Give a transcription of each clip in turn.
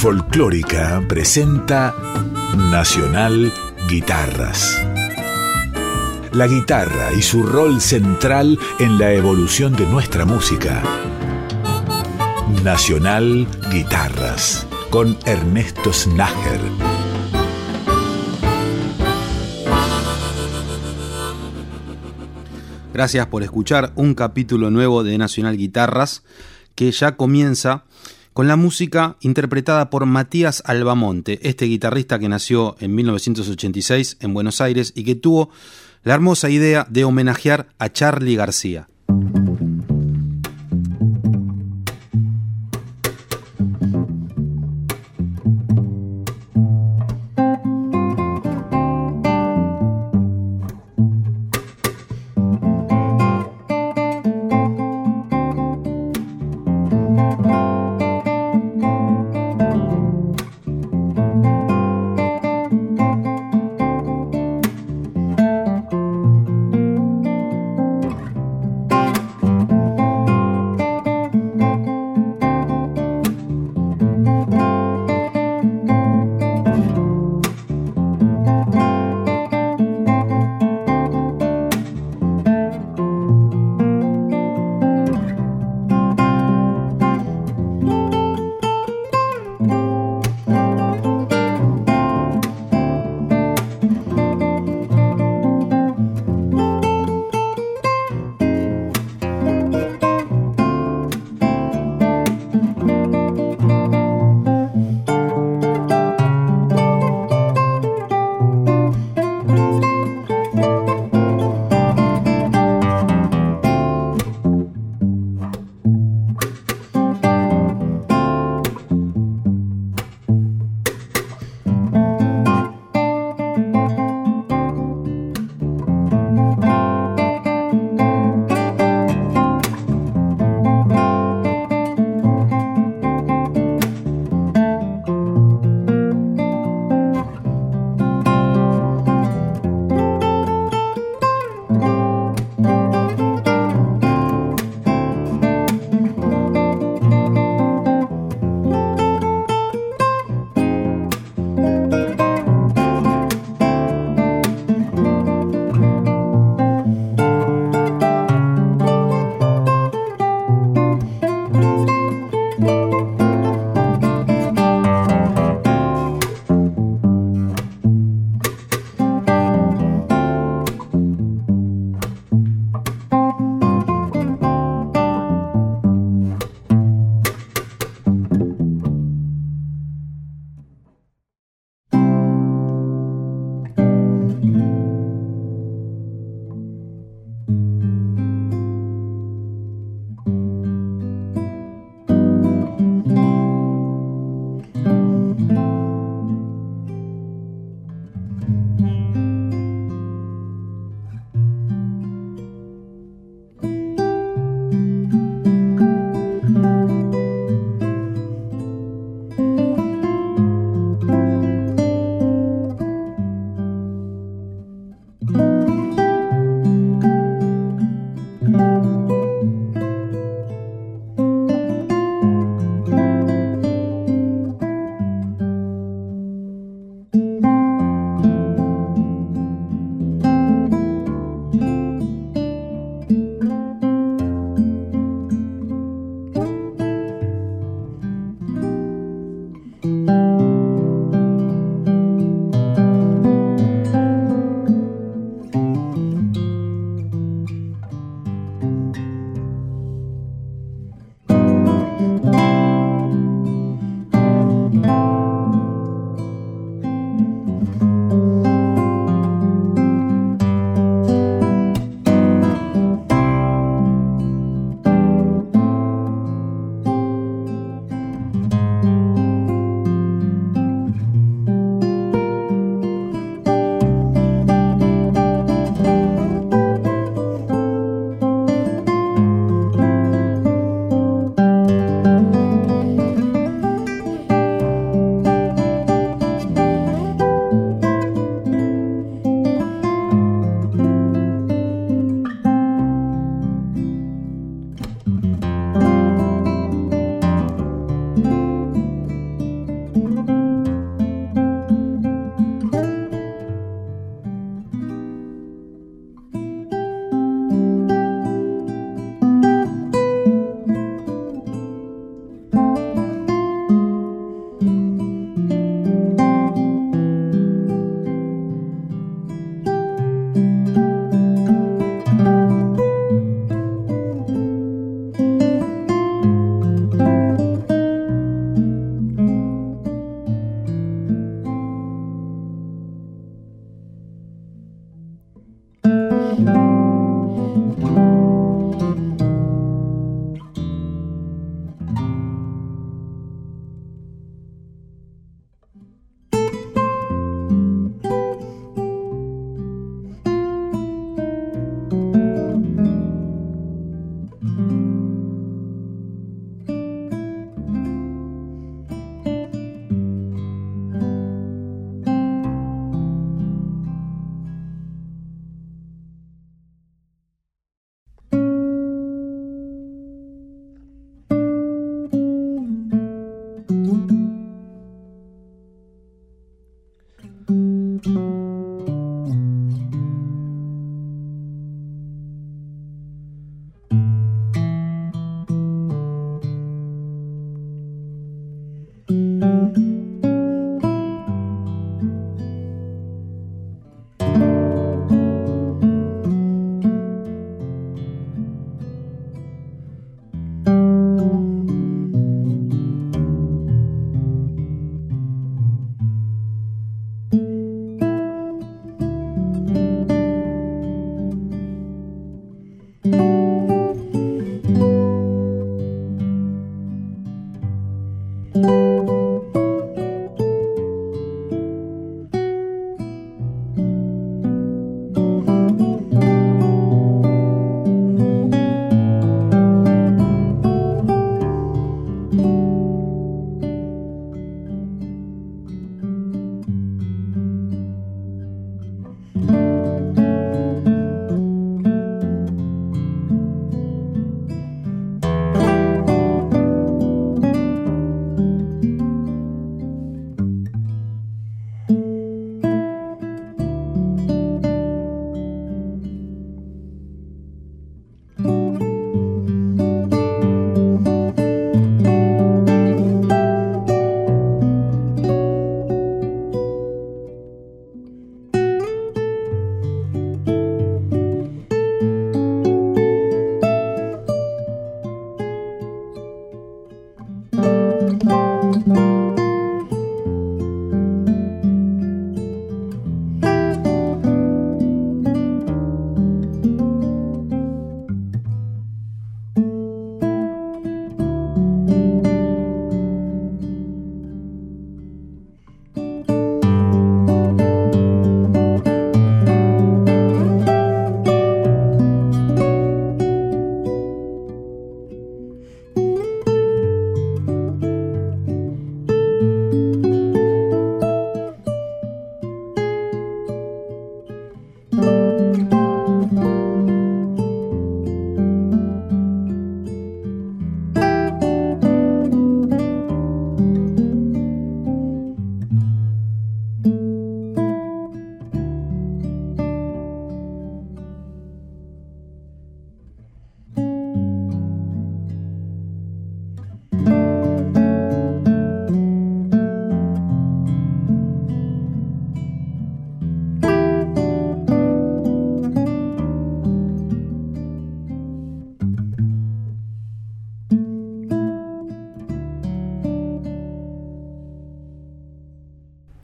Folclórica presenta Nacional Guitarras. La guitarra y su rol central en la evolución de nuestra música. Nacional Guitarras con Ernesto Snager. Gracias por escuchar un capítulo nuevo de Nacional Guitarras que ya comienza con la música interpretada por Matías Albamonte, este guitarrista que nació en 1986 en Buenos Aires y que tuvo la hermosa idea de homenajear a Charlie García.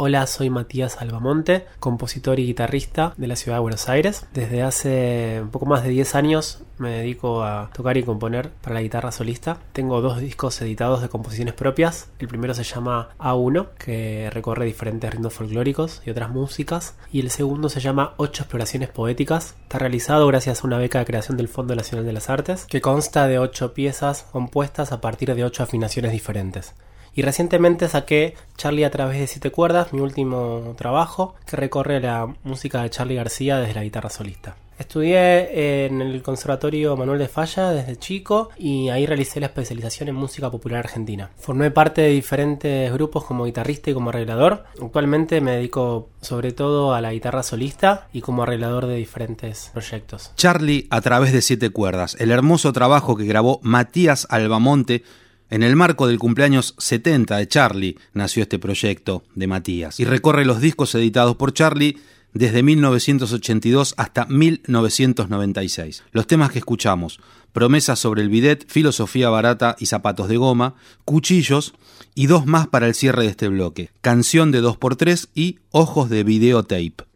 Hola, soy Matías Albamonte, compositor y guitarrista de la ciudad de Buenos Aires. Desde hace un poco más de 10 años me dedico a tocar y componer para la guitarra solista. Tengo dos discos editados de composiciones propias. El primero se llama A1, que recorre diferentes ritmos folclóricos y otras músicas. Y el segundo se llama Ocho exploraciones poéticas. Está realizado gracias a una beca de creación del Fondo Nacional de las Artes, que consta de ocho piezas compuestas a partir de ocho afinaciones diferentes. Y recientemente saqué Charlie a través de siete cuerdas, mi último trabajo, que recorre la música de Charlie García desde la guitarra solista. Estudié en el Conservatorio Manuel de Falla desde chico y ahí realicé la especialización en música popular argentina. Formé parte de diferentes grupos como guitarrista y como arreglador. Actualmente me dedico sobre todo a la guitarra solista y como arreglador de diferentes proyectos. Charlie a través de siete cuerdas, el hermoso trabajo que grabó Matías Albamonte en el marco del cumpleaños 70 de Charlie nació este proyecto de Matías y recorre los discos editados por Charlie desde 1982 hasta 1996. Los temas que escuchamos, Promesas sobre el bidet, Filosofía barata y zapatos de goma, Cuchillos y dos más para el cierre de este bloque, Canción de 2x3 y Ojos de videotape.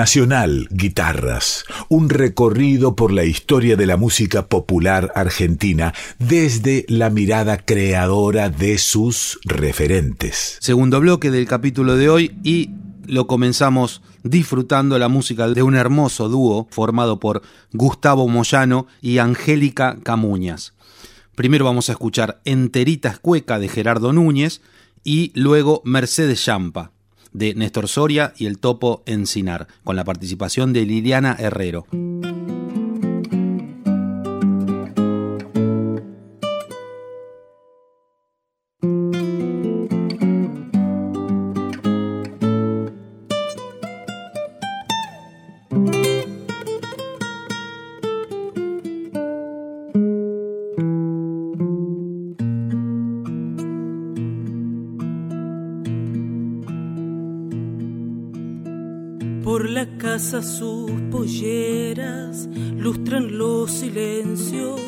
Nacional Guitarras, un recorrido por la historia de la música popular argentina desde la mirada creadora de sus referentes. Segundo bloque del capítulo de hoy y lo comenzamos disfrutando la música de un hermoso dúo formado por Gustavo Moyano y Angélica Camuñas. Primero vamos a escuchar Enterita Escueca de Gerardo Núñez y luego Mercedes Champa de Néstor Soria y el Topo Encinar, con la participación de Liliana Herrero. Sus polleras lustran los silencios.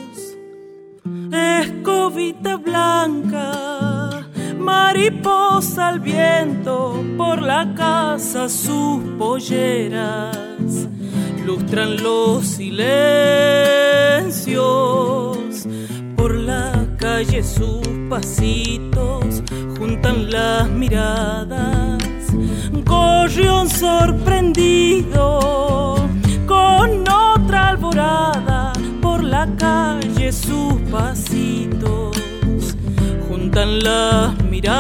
Escobita blanca, mariposa al viento, por la casa sus polleras lustran los silencios. Por la calle sus pasitos juntan las miradas gorrión sorprendido las miradas.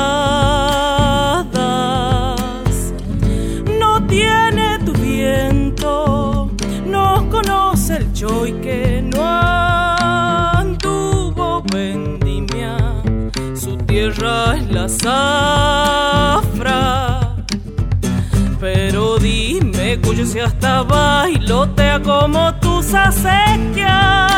No tiene tu viento no conoce el choy que no anduvo. Vendimia su tierra es la zafra. Pero dime, cuyo si hasta bailotea como tus acequias,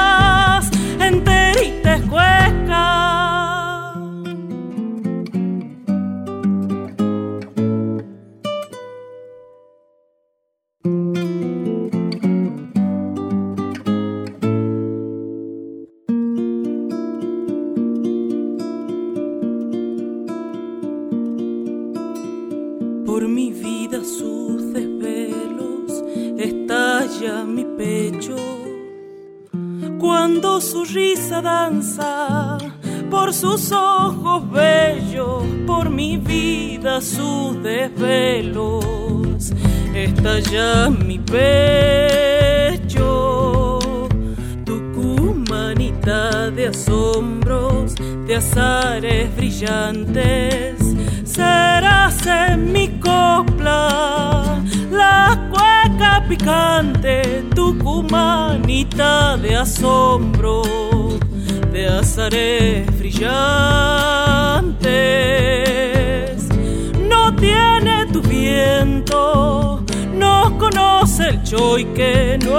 No tiene tu viento, no conoce el choy que no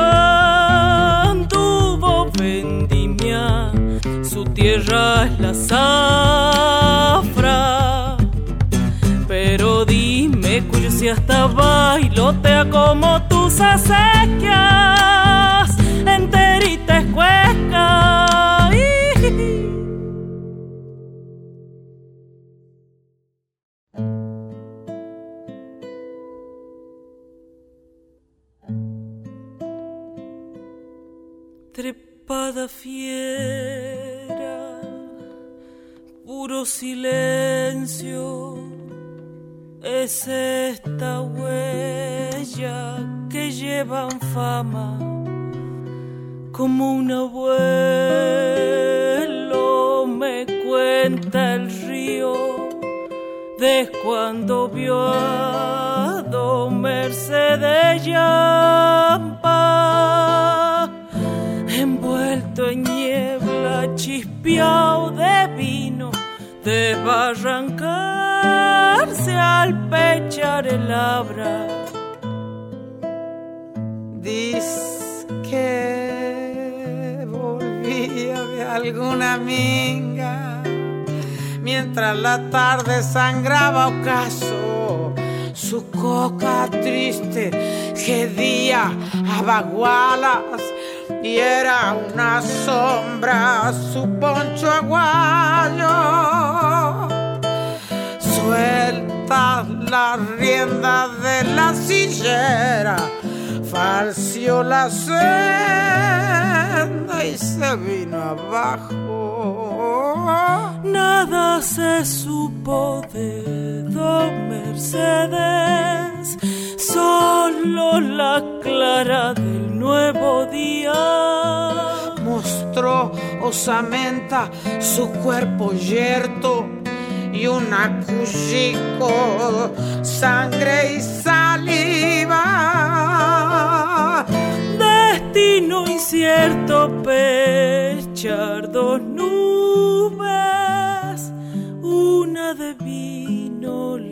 anduvo vendimia, su tierra es la zafra. Pero dime cuyo si hasta bailotea como tus acequias, Trepada fiera, puro silencio es esta huella que llevan fama como un abuelo. Me cuenta el río de cuando vio a Don Mercedes Yampa chispeado de vino de barrancarse al pechar el abra. Dice que volvía de alguna minga mientras la tarde sangraba ocaso. Su coca triste gedía a bagualas y era una sombra su poncho aguayo. Suelta la rienda de la sillera falció la senda y se vino abajo. Nada se supo de Mercedes, solo la clara del nuevo día. Mostró osamenta su cuerpo yerto y un acuchico, sangre y saliva. Destino incierto, pechar dos nubes,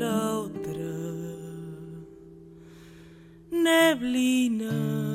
la otra neblina.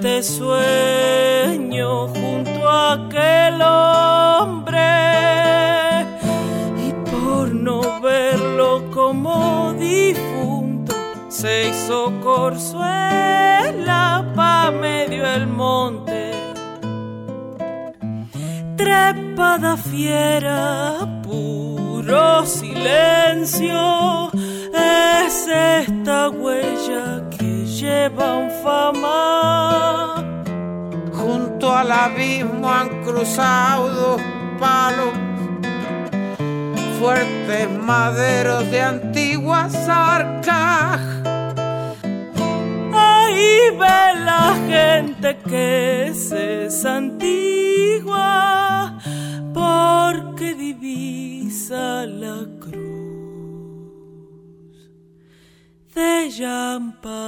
Ardiente sueño junto a aquel hombre y por no verlo como difunto se hizo corzuela pa medio el monte. Trepada fiera puro silencio es esta huella que lleva un fama. Junto al abismo han cruzado dos palos, fuertes maderos de antiguas arcas. Ahí ve la gente que se santigua porque divisa la de Yampa.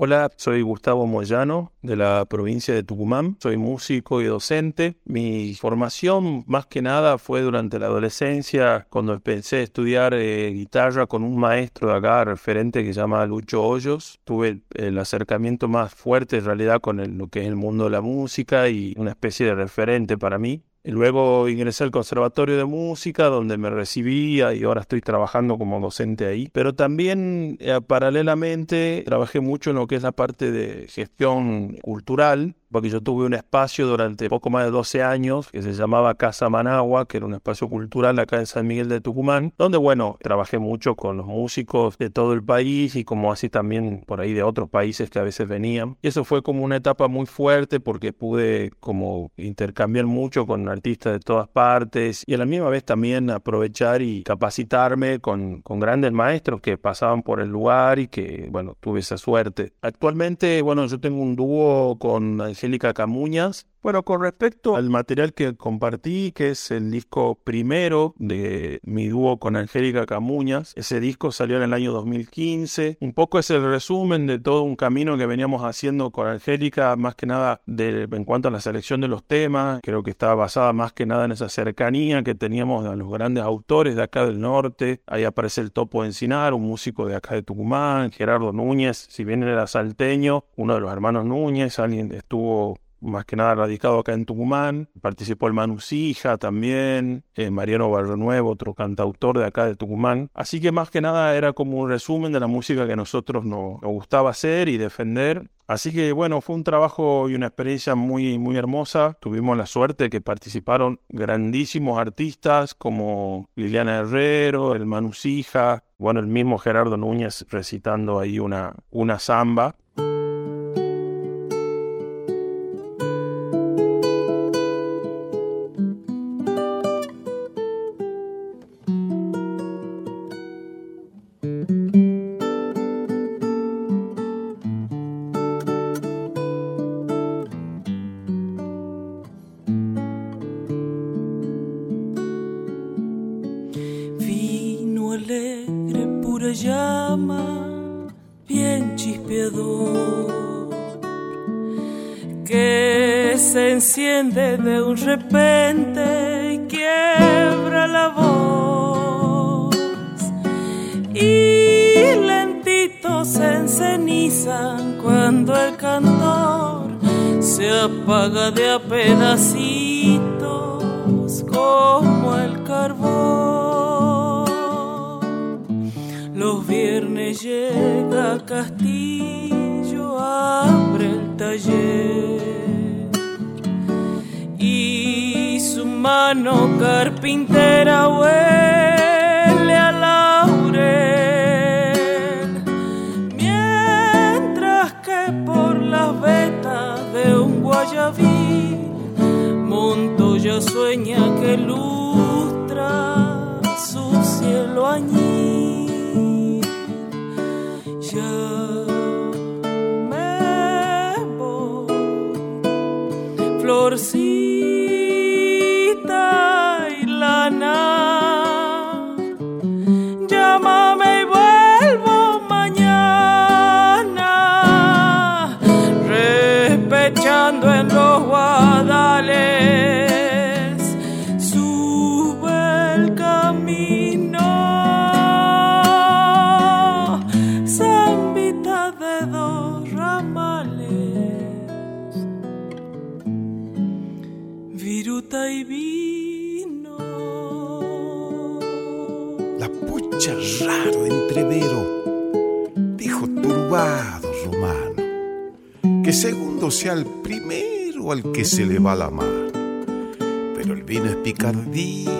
Hola, soy Gustavo Moyano de la provincia de Tucumán. Soy músico y docente. Mi formación más que nada fue durante la adolescencia cuando empecé a estudiar eh, guitarra con un maestro de acá, referente que se llama Lucho Hoyos. Tuve el acercamiento más fuerte en realidad con el- lo que es el mundo de la música y una especie de referente para mí. Luego ingresé al Conservatorio de Música, donde me recibía y ahora estoy trabajando como docente ahí. Pero también, eh, paralelamente, trabajé mucho en lo que es la parte de gestión cultural, porque yo tuve un espacio durante poco más de 12 años que se llamaba Casa Managua, que era un espacio cultural acá en San Miguel de Tucumán, donde, bueno, trabajé mucho con los músicos de todo el país y como así también por ahí de otros países que a veces venían. Y eso fue como una etapa muy fuerte porque pude como intercambiar mucho con artistas de todas partes y a la misma vez también aprovechar y capacitarme con, con grandes maestros que pasaban por el lugar y que, bueno, tuve esa suerte. Actualmente, bueno, yo tengo un dúo con Angélica Camuñas. Bueno, con respecto al material que compartí, que es el disco primero de mi dúo con Angélica Camuñas, ese disco salió en el año 2015. Un poco es el resumen de todo un camino que veníamos haciendo con Angélica, más que nada en cuanto a la selección de los temas. Creo que estaba basada más que nada en esa cercanía que teníamos a los grandes autores de acá del norte. Ahí aparece el Topo Encinar, un músico de acá de Tucumán, Gerardo Núñez, si bien era salteño, uno de los hermanos Núñez, alguien estuvo más que nada radicado acá en Tucumán. Participó el Manu Sija también, eh, Mariano Barrio Nuevo, otro cantautor de acá de Tucumán. Así que más que nada era como un resumen de la música que nosotros nos, nos gustaba hacer y defender. Así que bueno, fue un trabajo y una experiencia muy, muy hermosa. Tuvimos la suerte que participaron grandísimos artistas como Liliana Herrero, el Manu Sija, bueno, el mismo Gerardo Núñez recitando ahí una, una samba. Se enciende de un repente y quiebra la voz. Y lentito se encenizan cuando el cantor se apaga de a pedacitos como el carbón. Los viernes llega Castillo, abre el taller mano carpintera huele a laurel. Mientras que por las vetas de un guayabí, Montoya sueña que lustra que segundo sea el primero al que se le va la mano. Pero el vino es picardía,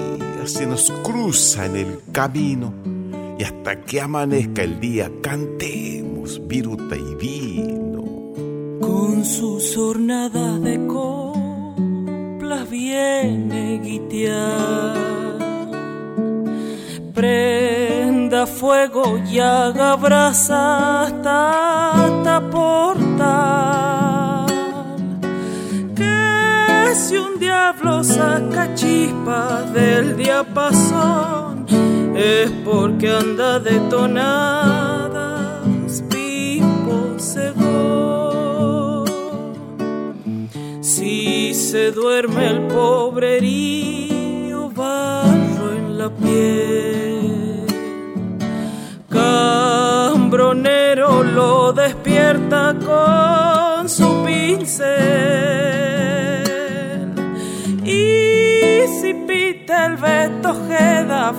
se nos cruza en el camino y hasta que amanezca el día cantemos viruta y vino. con sus hornadas de coplas viene guitear. Prenda fuego y haga brasa hasta portal. Que si un diablo saca chispas del diapasón, es porque anda detonadas, pipo. Si se duerme el pobrerío, barro en la piel. Cambronero lo despierta con su pincel. Y si pita el Beto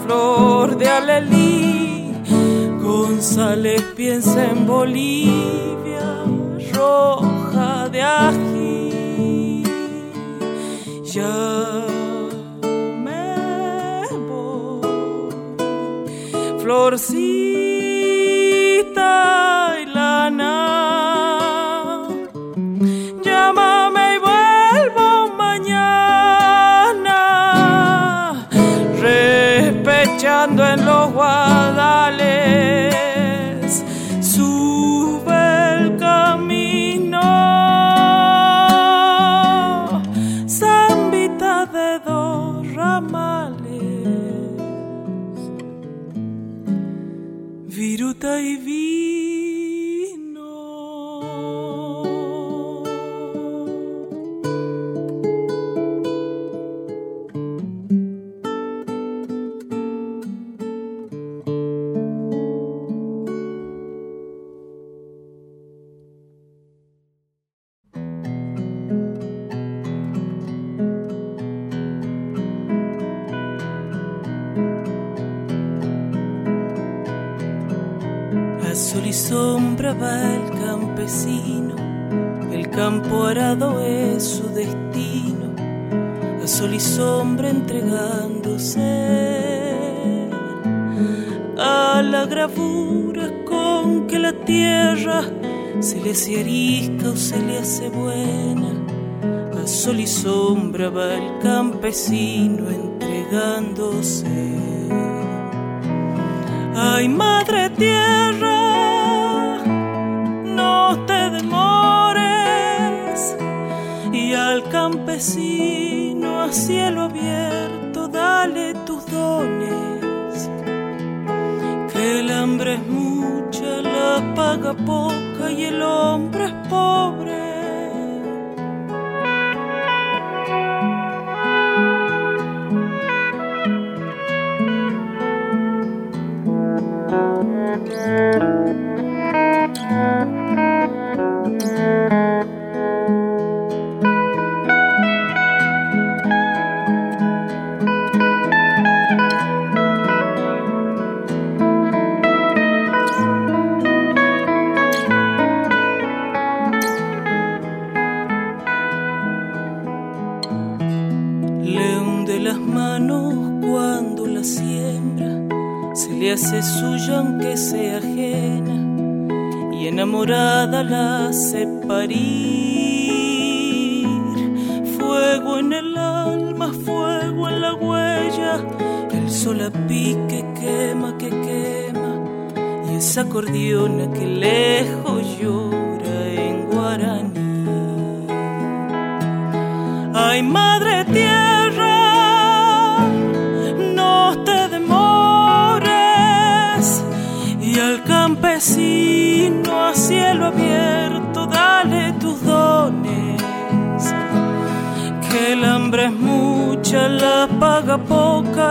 flor de alelí, González piensa en Bolivia, roja de ají. Ya florcita vecino en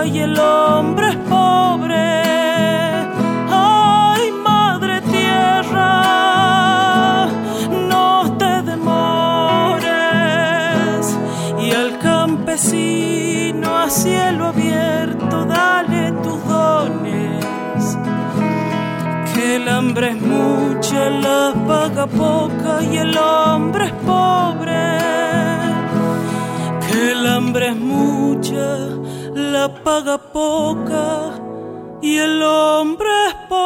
Y el hombre es pobre, ay, madre tierra, no te demores. Y al campesino a cielo abierto, dale tus dones, que el hambre es mucha, la paga poca y el hombre es pobre. y el hombre es pobre.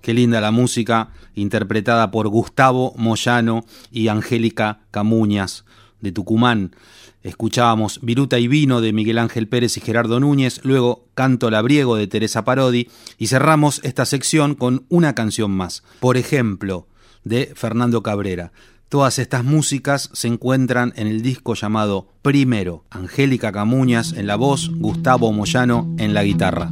Qué linda la música interpretada por Gustavo Moyano y Angélica Camuñas de Tucumán. Escuchábamos Viruta y Vino de Miguel Ángel Pérez y Gerardo Núñez, luego Canto Labriego de Teresa Parodi y cerramos esta sección con una canción más, por ejemplo, de Fernando Cabrera. Todas estas músicas se encuentran en el disco llamado Primero, Angélica Camuñas en la voz, Gustavo Moyano en la guitarra.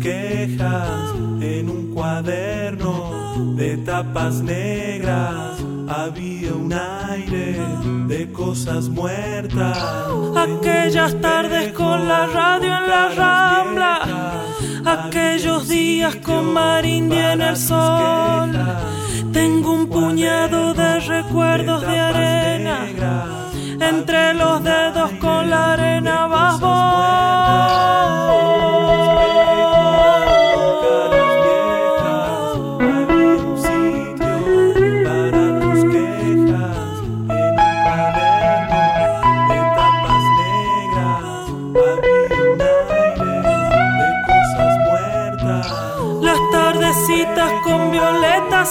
quejas en un cuaderno de tapas negras. Había un aire de cosas muertas. Aquellas tardes con la radio en la rambla. Aquellos días con mar india en el sol. Tengo un puñado de recuerdos de arena. Entre los dedos con la arena vas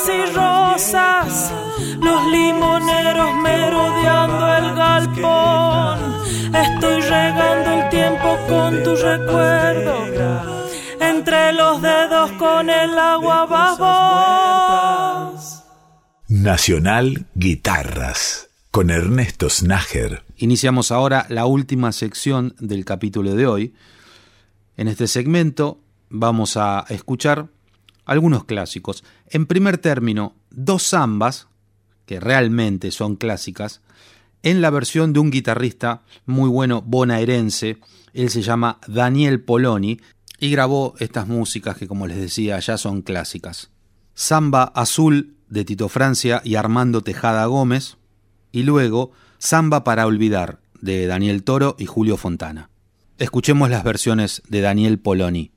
y rosas, los limoneros merodeando el galpón. Estoy regando el tiempo con tu recuerdo, entre los dedos con el agua babos. Nacional Guitarras con Ernesto Snager. Iniciamos ahora la última sección del capítulo de hoy. En este segmento vamos a escuchar algunos clásicos. En primer término, dos zambas, que realmente son clásicas, en la versión de un guitarrista muy bueno bonaerense, él se llama Daniel Poloni, y grabó estas músicas que como les decía ya son clásicas. Samba Azul de Tito Francia y Armando Tejada Gómez, y luego Samba para Olvidar de Daniel Toro y Julio Fontana. Escuchemos las versiones de Daniel Poloni.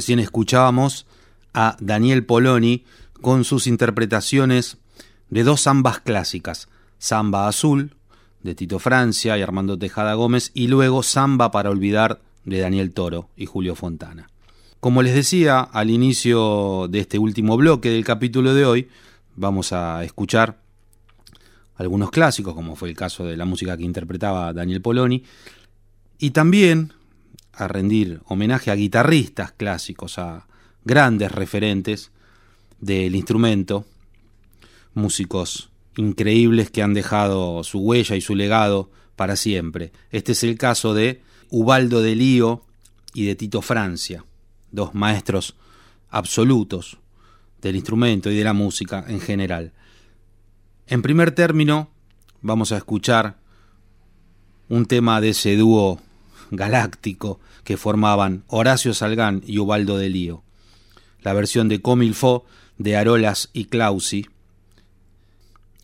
Recién escuchábamos a Daniel Poloni con sus interpretaciones de dos zambas clásicas, Samba Azul, de Tito Francia y Armando Tejada Gómez, y luego Samba para olvidar, de Daniel Toro y Julio Fontana. Como les decía al inicio de este último bloque del capítulo de hoy, vamos a escuchar algunos clásicos, como fue el caso de la música que interpretaba Daniel Poloni, y también a rendir homenaje a guitarristas clásicos, a grandes referentes del instrumento, músicos increíbles que han dejado su huella y su legado para siempre. Este es el caso de Ubaldo de Lío y de Tito Francia, dos maestros absolutos del instrumento y de la música en general. En primer término, vamos a escuchar un tema de ese dúo galáctico que formaban Horacio Salgán y Ubaldo de Lío, la versión de Comilfo de Arolas y Clausi.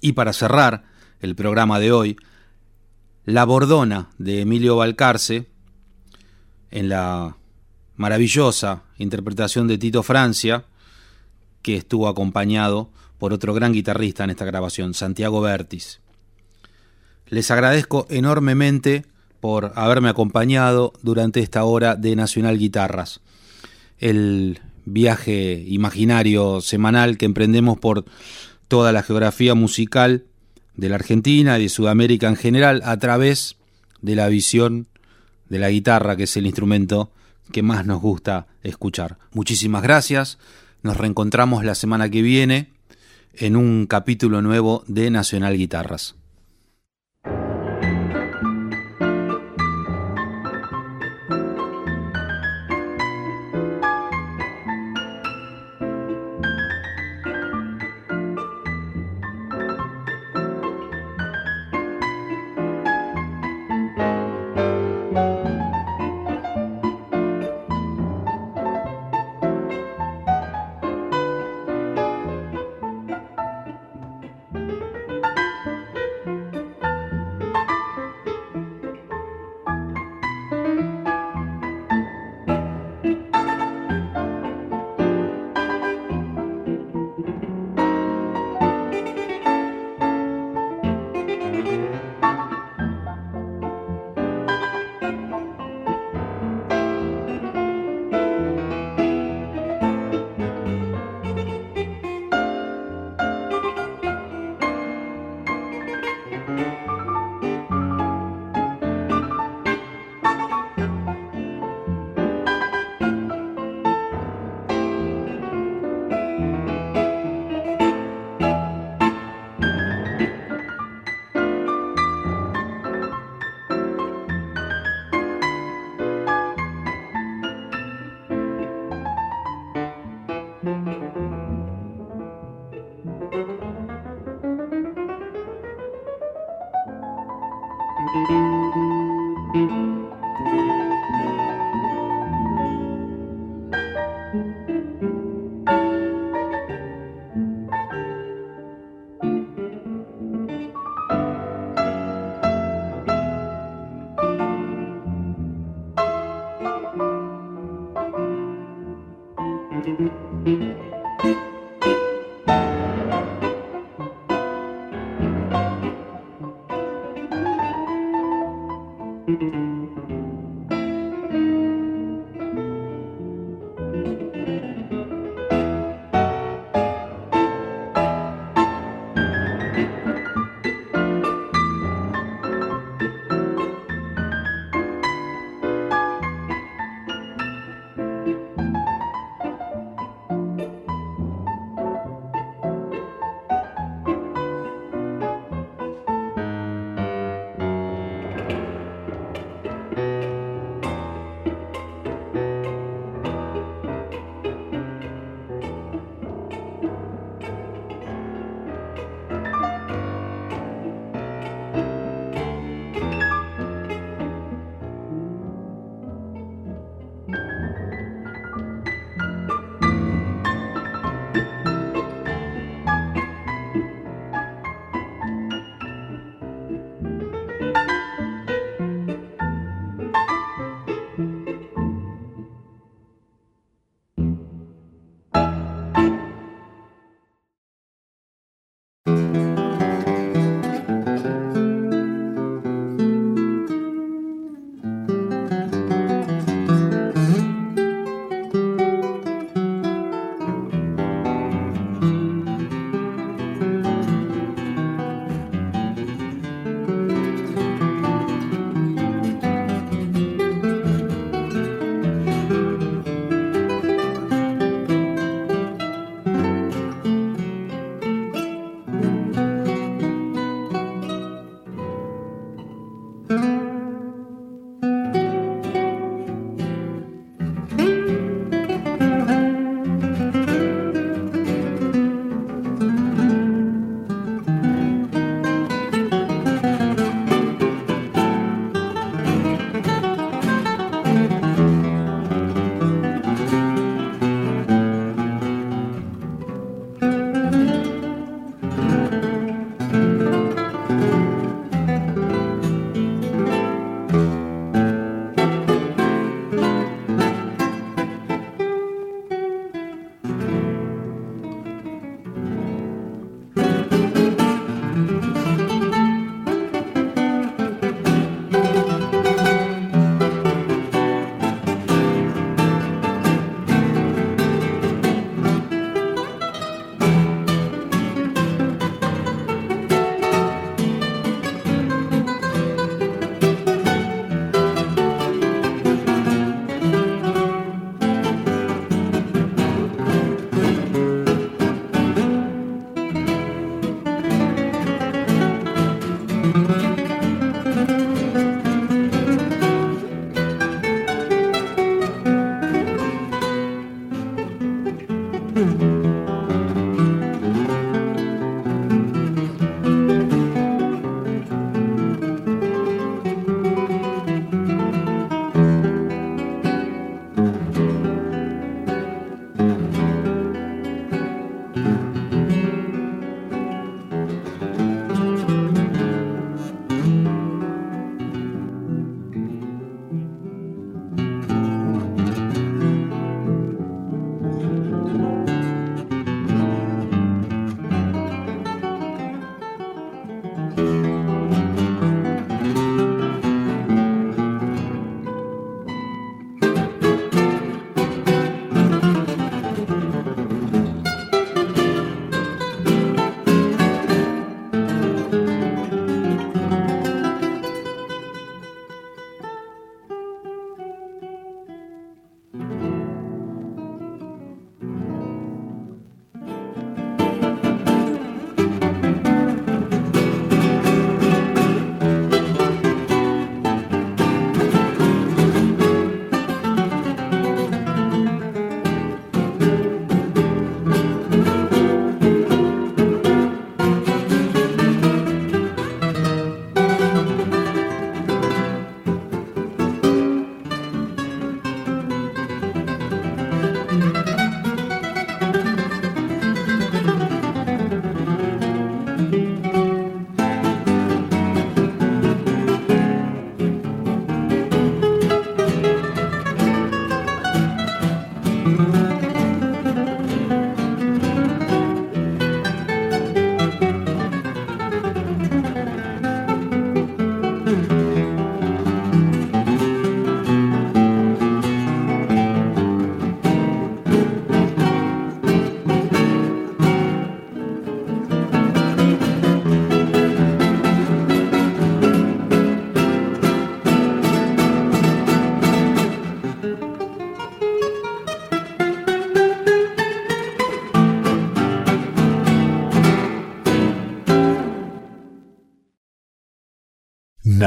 Y para cerrar el programa de hoy, La Bordona de Emilio Balcarce, en la maravillosa interpretación de Tito Francia, que estuvo acompañado por otro gran guitarrista en esta grabación, Santiago Bertis. Les agradezco enormemente por haberme acompañado durante esta hora de Nacional Guitarras, el viaje imaginario semanal que emprendemos por toda la geografía musical de la Argentina y de Sudamérica en general a través de la visión de la guitarra, que es el instrumento que más nos gusta escuchar. Muchísimas gracias, nos reencontramos la semana que viene en un capítulo nuevo de Nacional Guitarras.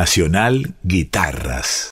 Nacional Guitarras.